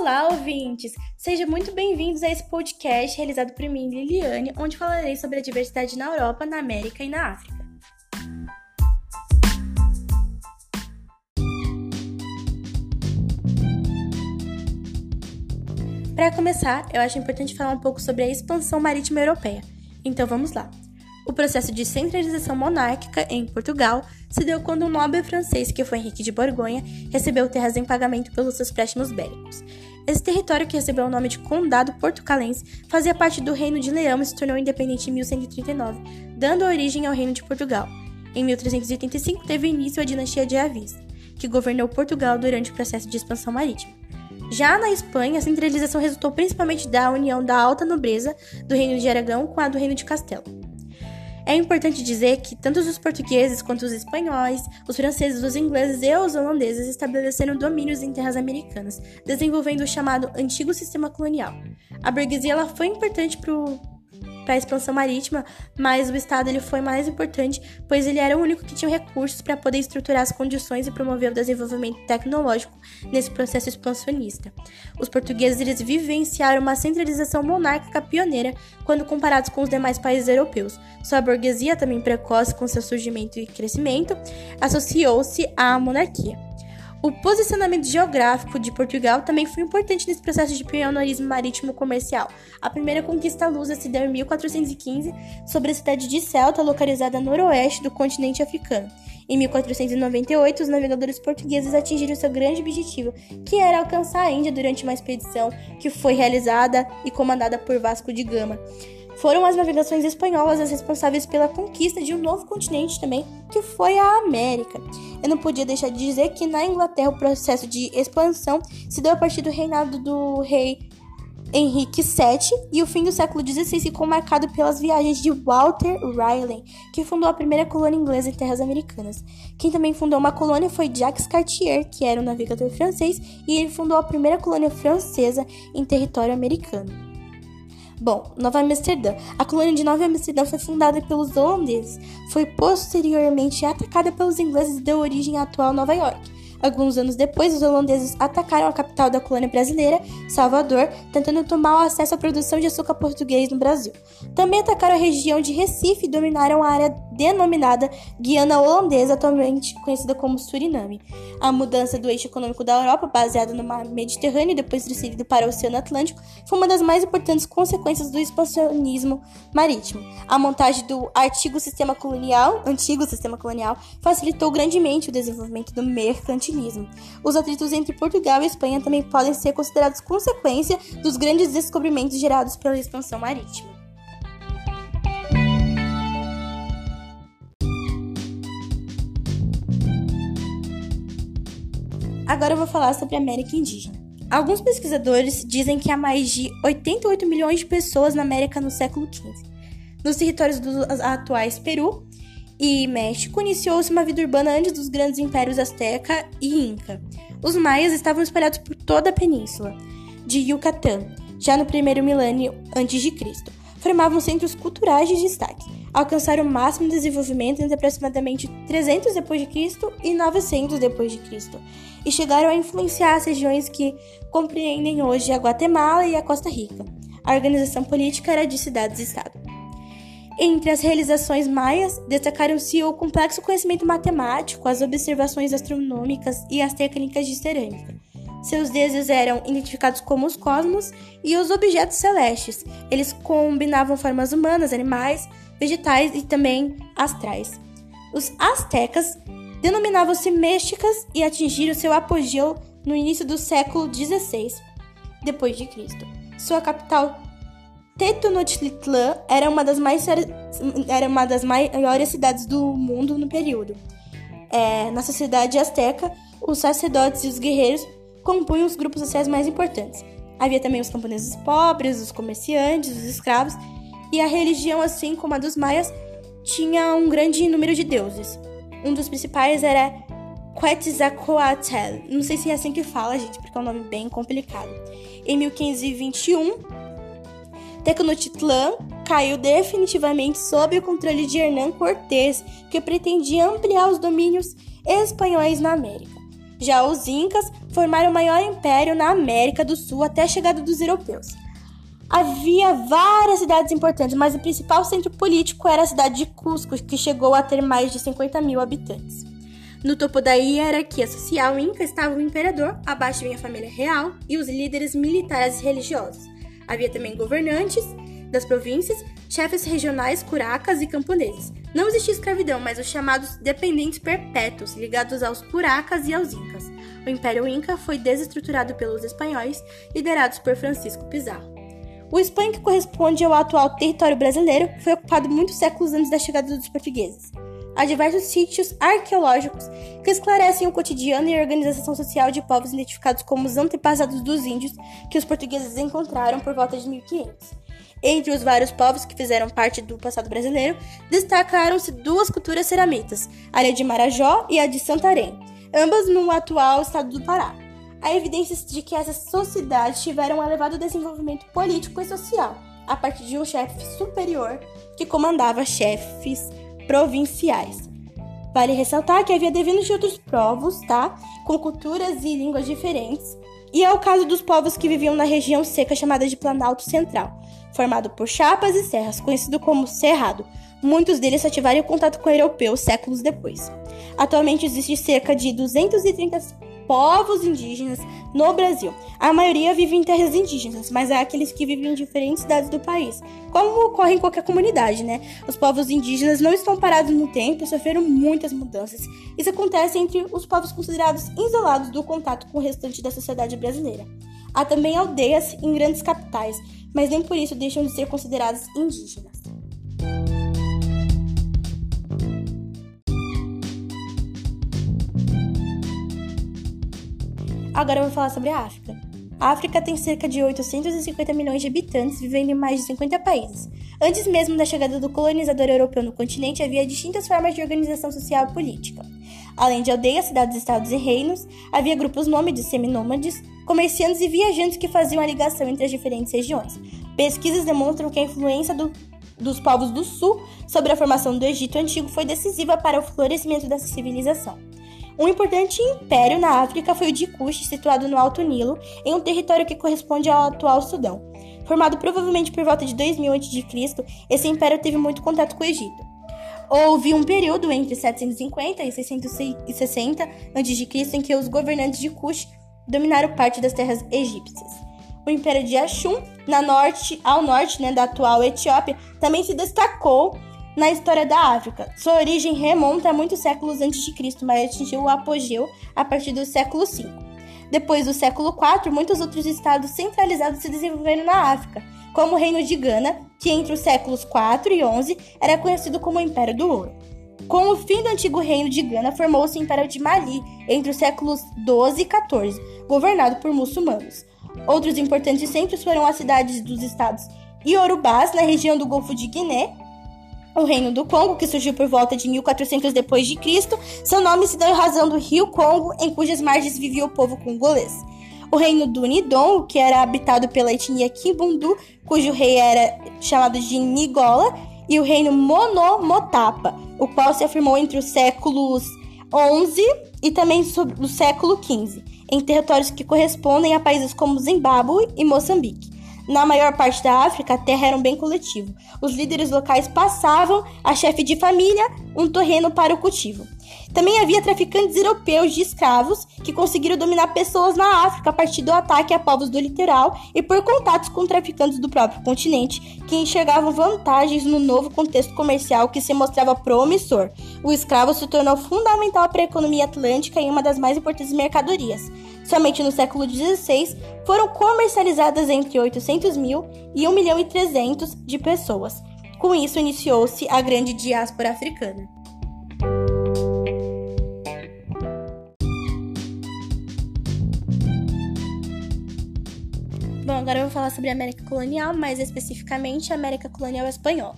Olá, ouvintes! Sejam muito bem-vindos a esse podcast realizado por mim, Liliane, onde falarei sobre a diversidade na Europa, na América e na África. Para começar, eu acho importante falar um pouco sobre a expansão marítima europeia. Então vamos lá. O processo de centralização monárquica em Portugal se deu quando um nobre francês, que foi Henrique de Borgonha, recebeu terras em pagamento pelos seus préstimos bélicos. Esse território, que recebeu o nome de Condado Portucalense, fazia parte do Reino de Leão e se tornou independente em 1139, dando origem ao Reino de Portugal. Em 1385 teve início a dinastia de Avis, que governou Portugal durante o processo de expansão marítima. Já na Espanha, a centralização resultou principalmente da união da alta nobreza do Reino de Aragão com a do Reino de Castelo. É importante dizer que tanto os portugueses quanto os espanhóis, os franceses, os ingleses e os holandeses estabeleceram domínios em terras americanas, desenvolvendo o chamado antigo sistema colonial. A burguesia ela foi importante para o para a expansão marítima, mas o Estado ele foi mais importante, pois ele era o único que tinha recursos para poder estruturar as condições e promover o desenvolvimento tecnológico nesse processo expansionista. Os portugueses eles vivenciaram uma centralização monárquica pioneira quando comparados com os demais países europeus. Sua burguesia, também precoce com seu surgimento e crescimento, associou-se à monarquia. O posicionamento geográfico de Portugal também foi importante nesse processo de pioneirismo marítimo comercial. A primeira conquista lusa se deu em 1415 sobre a cidade de Celta, localizada a noroeste do continente africano. Em 1498, os navegadores portugueses atingiram seu grande objetivo, que era alcançar a Índia durante uma expedição que foi realizada e comandada por Vasco de Gama. Foram as navegações espanholas as responsáveis pela conquista de um novo continente também, que foi a América. Eu não podia deixar de dizer que na Inglaterra o processo de expansão se deu a partir do reinado do rei Henrique VII e o fim do século XVI ficou marcado pelas viagens de Walter Raleigh, que fundou a primeira colônia inglesa em terras americanas. Quem também fundou uma colônia foi Jacques Cartier, que era um navegador francês, e ele fundou a primeira colônia francesa em território americano. Bom, Nova Amsterdã. A colônia de Nova Amsterdã foi fundada pelos holandeses. Foi posteriormente atacada pelos ingleses e deu origem à atual Nova York. Alguns anos depois, os holandeses atacaram a capital da colônia brasileira, Salvador, tentando tomar o acesso à produção de açúcar português no Brasil. Também atacaram a região de Recife e dominaram a área denominada Guiana Holandesa, atualmente conhecida como Suriname. A mudança do eixo econômico da Europa, baseada no mar Mediterrâneo e depois transferido para o Oceano Atlântico, foi uma das mais importantes consequências do expansionismo marítimo. A montagem do sistema colonial, antigo sistema colonial, facilitou grandemente o desenvolvimento do mercantilismo os atritos entre Portugal e Espanha também podem ser considerados consequência dos grandes descobrimentos gerados pela expansão marítima. Agora eu vou falar sobre a América Indígena. Alguns pesquisadores dizem que há mais de 88 milhões de pessoas na América no século XV. Nos territórios dos atuais Peru, e México, iniciou-se uma vida urbana antes dos grandes impérios Azteca e Inca. Os maias estavam espalhados por toda a península de Yucatán, já no primeiro milênio antes de Cristo. Formavam centros culturais de destaque. Alcançaram o máximo desenvolvimento entre aproximadamente 300 depois de Cristo e 900 depois de Cristo, e chegaram a influenciar as regiões que compreendem hoje a Guatemala e a Costa Rica. A organização política era de cidades-estado. Entre as realizações maias, destacaram-se o complexo conhecimento matemático, as observações astronômicas e as técnicas de cerâmica. Seus deuses eram identificados como os cosmos e os objetos celestes. Eles combinavam formas humanas, animais, vegetais e também astrais. Os astecas denominavam-se místicas e atingiram seu apogeu no início do século XVI Cristo. Sua capital Tenochtitlan era uma das, mais, era uma das maiores cidades do mundo no período. É, na sociedade azteca, os sacerdotes e os guerreiros compunham os grupos sociais mais importantes. Havia também os camponeses pobres, os comerciantes, os escravos, e a religião, assim como a dos maias, tinha um grande número de deuses. Um dos principais era Quetzalcoatl. Não sei se é assim que fala, gente, porque é um nome bem complicado. Em 1521, Tenochtitlan caiu definitivamente sob o controle de Hernán Cortés, que pretendia ampliar os domínios espanhóis na América. Já os Incas formaram o maior império na América do Sul até a chegada dos europeus. Havia várias cidades importantes, mas o principal centro político era a cidade de Cusco, que chegou a ter mais de 50 mil habitantes. No topo da hierarquia social inca estava o imperador, abaixo vinha a família real e os líderes militares e religiosos. Havia também governantes das províncias, chefes regionais, curacas e camponeses. Não existia escravidão, mas os chamados dependentes perpétuos, ligados aos curacas e aos incas. O Império Inca foi desestruturado pelos espanhóis, liderados por Francisco Pizarro. O Espanha, que corresponde ao atual território brasileiro, foi ocupado muitos séculos antes da chegada dos portugueses. Há diversos sítios arqueológicos que esclarecem o cotidiano e a organização social de povos identificados como os antepassados dos índios que os portugueses encontraram por volta de 1500. Entre os vários povos que fizeram parte do passado brasileiro, destacaram-se duas culturas ceramitas, a de Marajó e a de Santarém, ambas no atual estado do Pará há evidências de que essas sociedades tiveram um elevado desenvolvimento político e social, a partir de um chefe superior que comandava chefes provinciais. Vale ressaltar que havia devidos de outros povos, tá? Com culturas e línguas diferentes. E é o caso dos povos que viviam na região seca chamada de Planalto Central, formado por chapas e serras, conhecido como Cerrado. Muitos deles só tiveram contato com europeus séculos depois. Atualmente existe cerca de 230 povos indígenas no Brasil. A maioria vive em terras indígenas, mas há aqueles que vivem em diferentes cidades do país, como ocorre em qualquer comunidade, né? Os povos indígenas não estão parados no tempo e sofreram muitas mudanças. Isso acontece entre os povos considerados isolados do contato com o restante da sociedade brasileira. Há também aldeias em grandes capitais, mas nem por isso deixam de ser consideradas indígenas. Agora eu vou falar sobre a África. A África tem cerca de 850 milhões de habitantes, vivendo em mais de 50 países. Antes mesmo da chegada do colonizador europeu no continente, havia distintas formas de organização social e política. Além de aldeias, cidades, estados e reinos, havia grupos nômades, seminômades, comerciantes e viajantes que faziam a ligação entre as diferentes regiões. Pesquisas demonstram que a influência do, dos povos do sul sobre a formação do Egito Antigo foi decisiva para o florescimento dessa civilização. Um importante império na África foi o de Kush, situado no Alto Nilo, em um território que corresponde ao atual Sudão. Formado provavelmente por volta de 2000 a.C., esse império teve muito contato com o Egito. Houve um período entre 750 e 660 a.C. em que os governantes de Kush dominaram parte das terras egípcias. O Império de Ashum, na norte, ao norte né, da atual Etiópia, também se destacou na história da África. Sua origem remonta a muitos séculos antes de Cristo, mas atingiu o apogeu a partir do século V. Depois do século IV, muitos outros estados centralizados se desenvolveram na África, como o Reino de Gana, que entre os séculos IV e XI era conhecido como Império do Ouro. Com o fim do antigo Reino de Gana, formou-se o Império de Mali entre os séculos XII e XIV, governado por muçulmanos. Outros importantes centros foram as cidades dos estados Iorubás, na região do Golfo de Guiné, o Reino do Congo, que surgiu por volta de 1400 depois de Cristo, seu nome se deu em razão do rio Congo, em cujas margens vivia o povo congolês. O reino do Nidon, que era habitado pela etnia Kimbundu, cujo rei era chamado de Nigola, e o reino Monomotapa, o qual se afirmou entre os séculos 11 e também do século 15, em territórios que correspondem a países como Zimbábue e Moçambique. Na maior parte da África, a terra era um bem coletivo. Os líderes locais passavam a chefe de família um terreno para o cultivo. Também havia traficantes europeus de escravos que conseguiram dominar pessoas na África a partir do ataque a povos do litoral e por contatos com traficantes do próprio continente, que enxergavam vantagens no novo contexto comercial que se mostrava promissor. O escravo se tornou fundamental para a economia atlântica e uma das mais importantes mercadorias. Somente no século XVI foram comercializadas entre 800 mil e 1 milhão e 300 de pessoas. Com isso, iniciou-se a grande diáspora africana. Agora eu vou falar sobre a América colonial, mais especificamente a América colonial espanhola.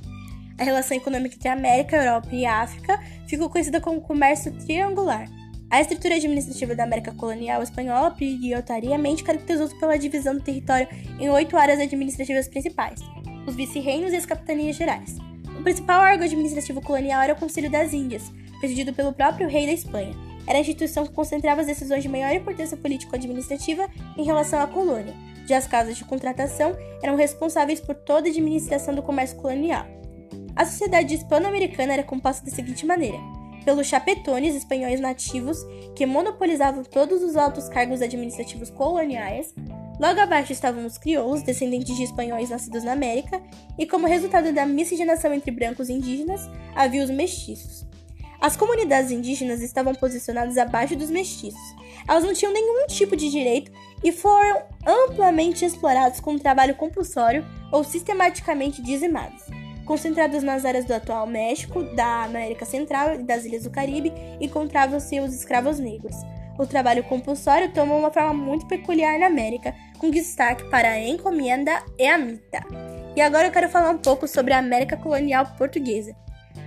A relação econômica entre a América, Europa e África ficou conhecida como comércio triangular. A estrutura administrativa da América colonial espanhola prioritariamente caracterizou-se pela divisão do território em oito áreas administrativas principais: os vice-reinos e as capitanias gerais. O principal órgão administrativo colonial era o Conselho das Índias, presidido pelo próprio rei da Espanha. era a instituição que concentrava as decisões de maior importância político-administrativa em relação à colônia. Já as casas de contratação eram responsáveis por toda a administração do comércio colonial. A sociedade hispano-americana era composta da seguinte maneira: pelos chapetones espanhóis nativos, que monopolizavam todos os altos cargos administrativos coloniais. Logo abaixo estavam os crioulos, descendentes de espanhóis nascidos na América, e como resultado da miscigenação entre brancos e indígenas, havia os mestiços. As comunidades indígenas estavam posicionadas abaixo dos mestiços. Elas não tinham nenhum tipo de direito e foram amplamente explorados com trabalho compulsório ou sistematicamente dizimados concentrados nas áreas do atual México, da América Central e das ilhas do Caribe, encontravam-se os escravos negros. O trabalho compulsório tomou uma forma muito peculiar na América, com destaque para a encomenda e a mita. E agora eu quero falar um pouco sobre a América colonial portuguesa.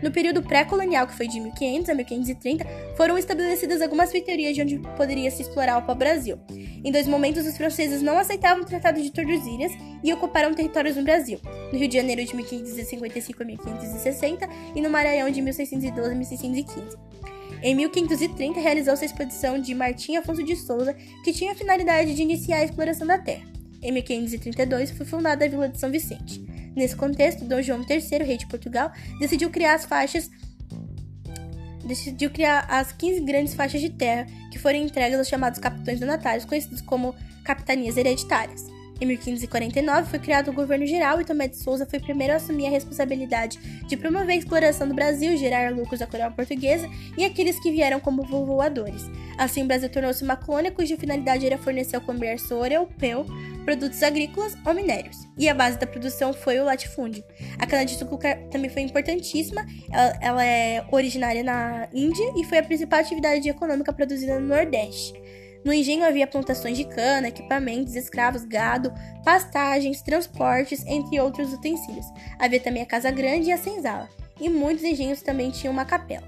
No período pré-colonial, que foi de 1500 a 1530, foram estabelecidas algumas feitorias de onde poderia se explorar o pau-brasil. Em dois momentos, os franceses não aceitavam o Tratado de Tordesilhas e ocuparam territórios no Brasil, no Rio de Janeiro de 1555 a 1560 e no Maranhão de 1612 a 1615. Em 1530, realizou-se a expedição de Martim Afonso de Souza, que tinha a finalidade de iniciar a exploração da terra. Em 1532, foi fundada a Vila de São Vicente. Nesse contexto, Dom João III, rei de Portugal, decidiu criar as faixas decidiu criar as 15 grandes faixas de terra que foram entregues aos chamados capitães donatários, conhecidos como capitanias hereditárias. Em 1549 foi criado o governo geral e Tomé de Souza foi o primeiro a assumir a responsabilidade de promover a exploração do Brasil, gerar lucros à coroa portuguesa e aqueles que vieram como voadores. Assim, o Brasil tornou-se uma colônia cuja finalidade era fornecer ao comércio europeu produtos agrícolas ou minérios. E a base da produção foi o latifúndio. A cana-de-açúcar também foi importantíssima, ela, ela, é originária na Índia e foi a principal atividade econômica produzida no Nordeste. No engenho havia plantações de cana, equipamentos, escravos, gado, pastagens, transportes, entre outros utensílios. Havia também a casa grande e a senzala, e muitos engenhos também tinham uma capela.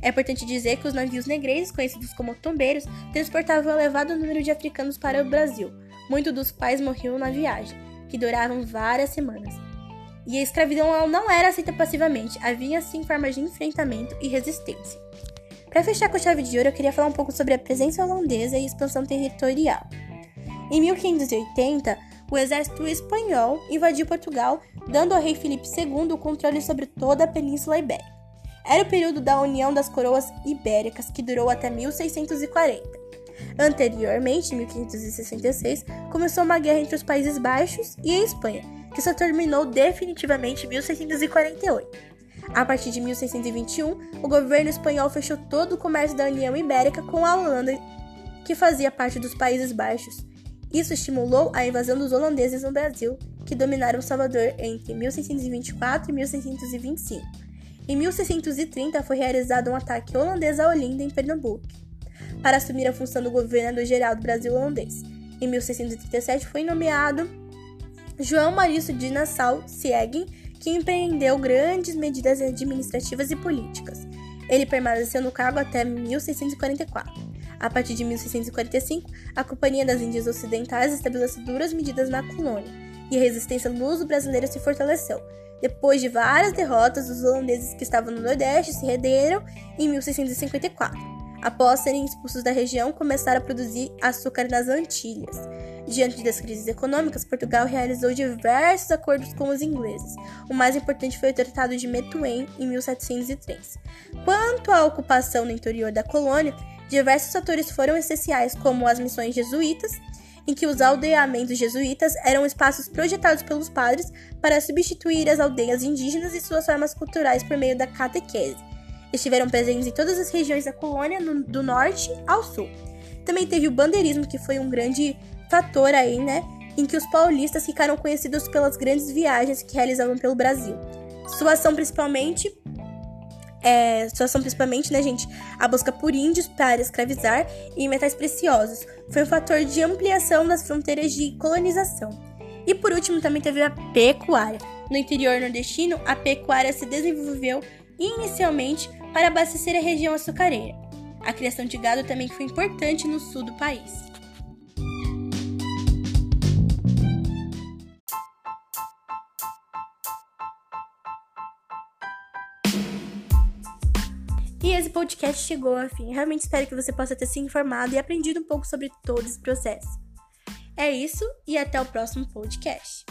É importante dizer que os navios negreiros, conhecidos como tombeiros, transportavam um elevado número de africanos para o Brasil, muitos dos quais morriam na viagem, que duravam várias semanas. E a escravidão não era aceita passivamente, havia sim formas de enfrentamento e resistência. Para fechar com chave de ouro, eu queria falar um pouco sobre a presença holandesa e expansão territorial. Em 1580, o exército espanhol invadiu Portugal, dando ao rei Filipe II o controle sobre toda a Península Ibérica. Era o período da União das Coroas Ibéricas, que durou até 1640. Anteriormente, em 1566, começou uma guerra entre os Países Baixos e a Espanha, que só terminou definitivamente em 1648. A partir de 1621, o governo espanhol fechou todo o comércio da União Ibérica com a Holanda, que fazia parte dos Países Baixos. Isso estimulou a invasão dos holandeses no Brasil, que dominaram Salvador entre 1624 e 1625. Em 1630 foi realizado um ataque holandês a Olinda, em Pernambuco, para assumir a função do governador-geral do Brasil holandês. Em 1637 foi nomeado João Marício de Nassau-Siegen, que empreendeu grandes medidas administrativas e políticas. Ele permaneceu no cargo até 1644. A partir de 1645, a Companhia das Índias Ocidentais estabeleceu duras medidas na colônia, e a resistência luso-brasileira se fortaleceu, depois de várias derrotas, os holandeses que estavam no Nordeste se renderam em 1654. Após serem expulsos da região, começaram a produzir açúcar nas Antilhas. Diante das crises econômicas, Portugal realizou diversos acordos com os ingleses. O mais importante foi o Tratado de Methuen, em 1703. Quanto à ocupação no interior da colônia, diversos fatores foram essenciais, como as missões jesuítas, em que os aldeamentos jesuítas eram espaços projetados pelos padres para substituir as aldeias indígenas e suas formas culturais por meio da catequese. Estiveram presentes em todas as regiões da colônia, no, do norte ao sul. Também teve o bandeirismo, que foi um grande fator aí, né? Em que os paulistas ficaram conhecidos pelas grandes viagens que realizavam pelo Brasil. Sua ação principalmente é, situação principalmente, né, gente, a busca por índios para escravizar e metais preciosos foi um fator de ampliação das fronteiras de colonização. E por último, também teve a pecuária. No interior nordestino, a pecuária se desenvolveu inicialmente para abastecer a região açucareira. A criação de gado também foi importante no sul do país. podcast chegou ao fim. Realmente espero que você possa ter se informado e aprendido um pouco sobre todo esse processo. É isso e até o próximo podcast.